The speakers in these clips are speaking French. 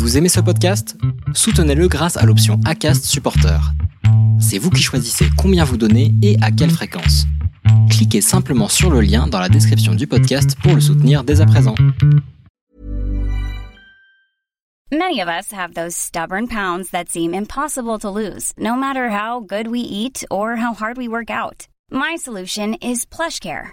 Vous aimez ce podcast? Soutenez-le grâce à l'option ACAST Supporter. C'est vous qui choisissez combien vous donnez et à quelle fréquence. Cliquez simplement sur le lien dans la description du podcast pour le soutenir dès à présent. Many of us have those stubborn pounds that seem impossible to lose, no matter how good we eat or how hard we work out. My solution is PlushCare.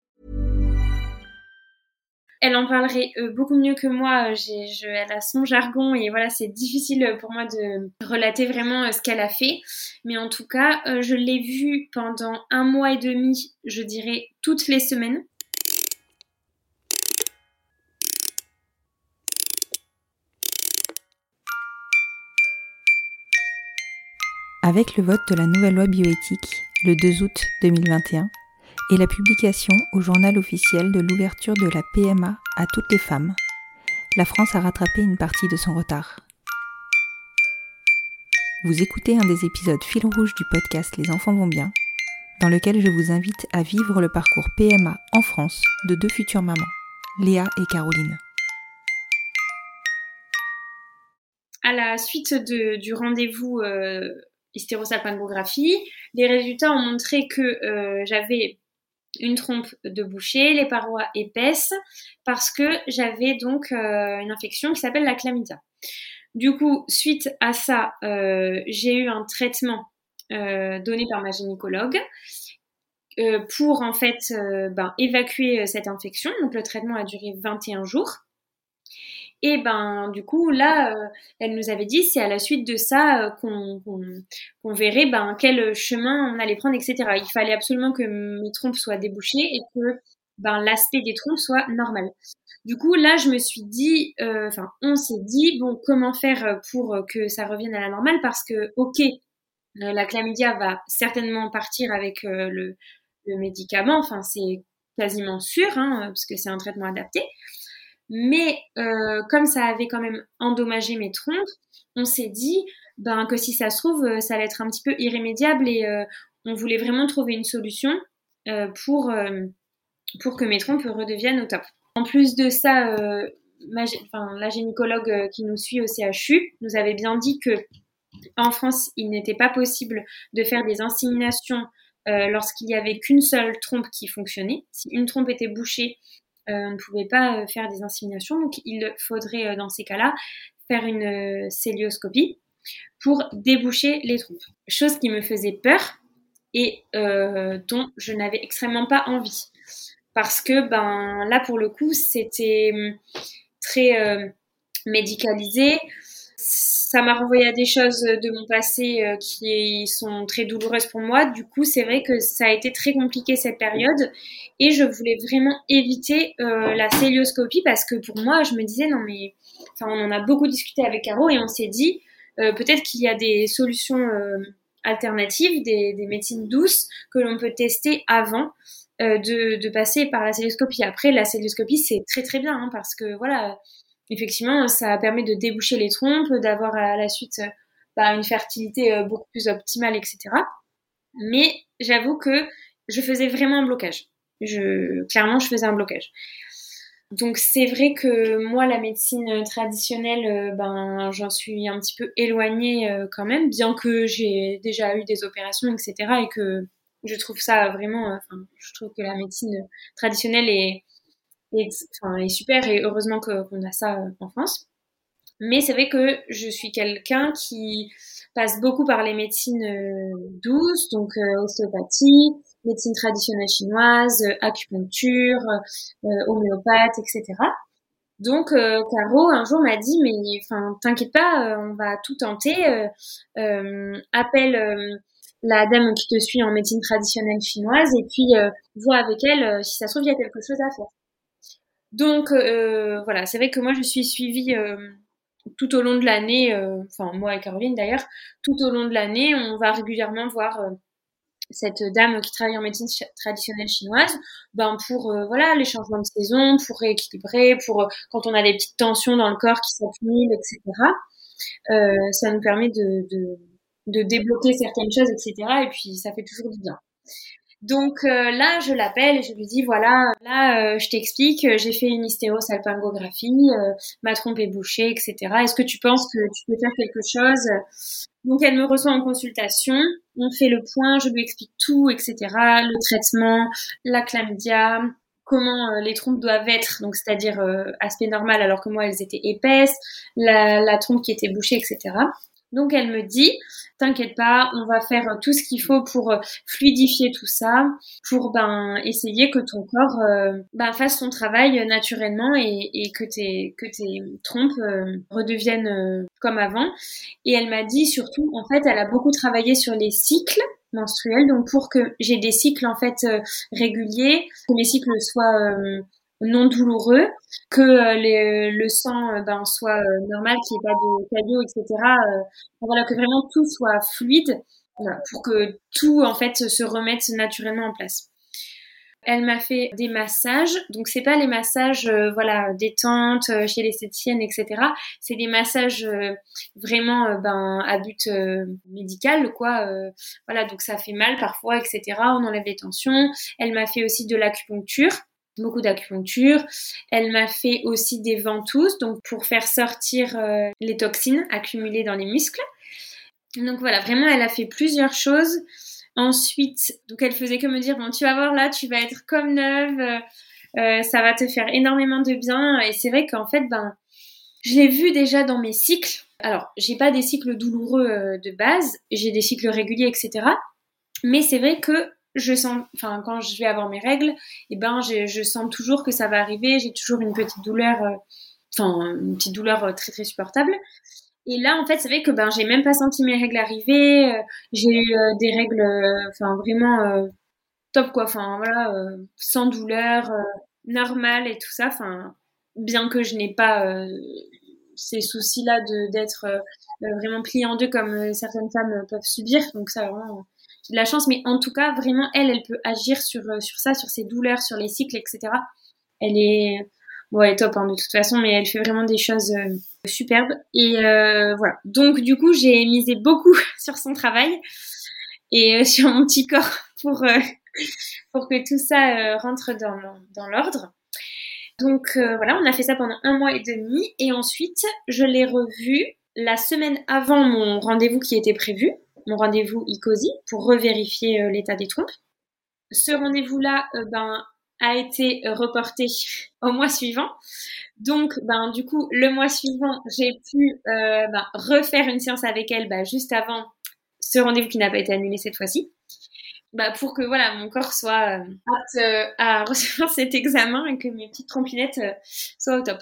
Elle en parlerait euh, beaucoup mieux que moi. Je, elle a son jargon et voilà, c'est difficile pour moi de relater vraiment euh, ce qu'elle a fait. Mais en tout cas, euh, je l'ai vue pendant un mois et demi, je dirais, toutes les semaines. Avec le vote de la nouvelle loi bioéthique le 2 août 2021 et la publication au journal officiel de l'ouverture de la PMA à toutes les femmes, la France a rattrapé une partie de son retard. Vous écoutez un des épisodes fil rouge du podcast Les enfants vont bien, dans lequel je vous invite à vivre le parcours PMA en France de deux futures mamans, Léa et Caroline. À la suite du rendez-vous euh, hystérosalpingographie, les résultats ont montré que euh, j'avais une trompe de boucher, les parois épaisses, parce que j'avais donc euh, une infection qui s'appelle la chlamydia. Du coup, suite à ça, euh, j'ai eu un traitement donné par ma gynécologue pour en fait ben, évacuer cette infection. Donc le traitement a duré 21 jours. Et ben du coup là, euh, elle nous avait dit c'est à la suite de ça euh, qu'on verrait ben quel chemin on allait prendre, etc. Il fallait absolument que mes trompes soient débouchées et que ben l'aspect des trompes soit normal. Du coup là, je me suis dit, euh, enfin on s'est dit bon comment faire pour que ça revienne à la normale? Parce que ok la chlamydia va certainement partir avec le, le médicament, enfin c'est quasiment sûr hein, parce que c'est un traitement adapté. Mais euh, comme ça avait quand même endommagé mes trompes, on s'est dit ben, que si ça se trouve, euh, ça allait être un petit peu irrémédiable et euh, on voulait vraiment trouver une solution pour, pour que mes trompes redeviennent au top. En plus de ça, ma la gynécologue qui nous suit au CHU nous avait bien dit que en France, il n'était pas possible de faire des inséminations lorsqu'il y avait qu'une seule trompe qui fonctionnait. Si une trompe était bouchée, on ne pouvait pas euh, faire des inséminations. Donc, il faudrait, euh, dans ces cas-là, faire une euh, célioscopie pour déboucher les trompes. Chose qui me faisait peur et euh, dont je n'avais extrêmement pas envie. Parce que, ben, là, pour le coup, c'était hum, très euh, médicalisé. Ça m'a renvoyé à des choses de mon passé euh, qui sont très douloureuses pour moi. Du coup, c'est vrai que ça a été très compliqué cette période et je voulais vraiment éviter euh, la célioscopie parce que pour moi, je me disais non mais, enfin, on en a beaucoup discuté avec Caro et on s'est dit euh, peut-être qu'il y a des solutions euh, alternatives, des, médecines douces que l'on peut tester avant euh, de, de passer par la célioscopie. Après, la célioscopie c'est très très bien hein, parce que voilà effectivement, ça permet de déboucher les trompes, d'avoir à la suite euh, bah, une fertilité euh, beaucoup plus optimale, etc. Mais j'avoue que je faisais vraiment un blocage. Clairement, je faisais un blocage. Donc c'est vrai que moi, la médecine traditionnelle, euh, ben, j'en suis un petit peu éloignée quand même, bien que j'ai déjà eu des opérations, etc. Et que je trouve ça vraiment, je trouve que la médecine traditionnelle est, est, enfin, est super et heureusement qu'on a ça euh, en France. Mais c'est vrai que je suis quelqu'un qui passe beaucoup par les médecines euh, douces, donc euh, ostéopathie, médecine traditionnelle chinoise, acupuncture, homéopathe, etc. Donc euh, Caro un jour m'a dit mais enfin t'inquiète pas, euh, on va tout tenter. euh, appelle la dame qui te suit en médecine traditionnelle chinoise et puis vois avec elle si ça se trouve il y a quelque chose à faire. Donc euh, voilà, c'est vrai que moi je suis suivie euh, tout au long de l'année, euh, enfin moi et Caroline d'ailleurs, tout au long de l'année, on va régulièrement voir euh, cette dame qui travaille en médecine traditionnelle chinoise, ben pour euh, voilà les changements de saison, pour rééquilibrer, pour euh, quand on a des petites tensions dans le corps qui s'accumulent, etc. Euh, ça nous permet de, de, de débloquer certaines choses, etc. Et puis ça fait toujours du bien. Donc euh, là, je l'appelle et je lui dis voilà, là, euh, je t'explique, euh, j'ai fait une hystérosalpingographie, ma trompe est bouchée, etc. Est-ce que tu penses que tu peux faire quelque chose? Donc elle me reçoit en consultation, on fait le point, je lui explique tout, etc. Le traitement, la chlamydia, comment les trompes doivent être, donc c'est-à-dire aspect normal alors que moi elles étaient épaisses, la trompe qui était bouchée, etc. Donc elle me dit, t'inquiète pas, on va faire tout ce qu'il faut pour euh, fluidifier tout ça, pour ben essayer que ton corps euh, ben, fasse son travail naturellement et, que tes que tes trompes euh, redeviennent comme avant. Et elle m'a dit surtout, en fait, elle a beaucoup travaillé sur les cycles menstruels, donc pour que j'ai des cycles en fait réguliers, que mes cycles soient non douloureux, que euh, le sang euh, ben, soit euh, normal, qu'il n'y ait pas de caillots, etc. voilà, que vraiment tout soit fluide pour que tout en fait se remette naturellement en place. Elle m'a fait des massages, donc c'est pas les massages voilà détente chez l'esthéticienne etc. C'est des massages vraiment ben à but médical quoi. voilà donc ça fait mal parfois etc. On enlève les tensions. Elle m'a fait aussi de l'acupuncture beaucoup d'acupuncture. Elle m'a fait aussi des ventouses, donc pour faire sortir euh, les toxines accumulées dans les muscles. Donc voilà, vraiment, elle a fait plusieurs choses. Ensuite, donc elle faisait que me dire, bon, tu vas voir là, tu vas être comme neuve, euh, euh, ça va te faire énormément de bien. Et c'est vrai qu'en fait, ben, je l'ai vu déjà dans mes cycles. Alors, j'ai pas des cycles douloureux de base, j'ai des cycles réguliers, etc. Mais c'est vrai que je sens, enfin, quand je vais avoir mes règles, et eh ben, je sens toujours que ça va arriver. J'ai toujours une petite douleur, euh, enfin, une petite douleur euh, très très supportable. Et là, en fait, c'est vrai que ben, j'ai même pas senti mes règles arriver. Euh, j'ai eu des règles, enfin, vraiment top quoi. Enfin, voilà, sans douleur, normale et tout ça. Enfin, bien que je n'ai pas ces soucis-là de d'être vraiment pliée en deux comme certaines femmes peuvent subir. Donc ça, vraiment de la chance, mais en tout cas, vraiment, elle, elle peut agir sur, euh, sur ça, sur ses douleurs, sur les cycles, etc. Elle est, bon, elle est top hein, de toute façon, mais elle fait vraiment des choses euh, superbes. Et euh, voilà. Donc, du coup, j'ai misé beaucoup sur son travail et sur mon petit corps pour, pour que tout ça rentre dans, dans l'ordre. Donc voilà, on a fait ça pendant un mois et demi et ensuite je l'ai revu la semaine avant mon rendez-vous qui était prévu mon rendez-vous ICOSI pour revérifier euh, l'état des trompes. Ce rendez-vous-là euh, ben, a été reporté au mois suivant. Donc, ben, du coup, le mois suivant, j'ai pu euh, ben, refaire une séance avec elle ben, juste avant ce rendez-vous qui n'a pas été annulé cette fois-ci. Bah, pour que voilà mon corps soit apte à recevoir cet examen et que mes petites trompinettes soient au top.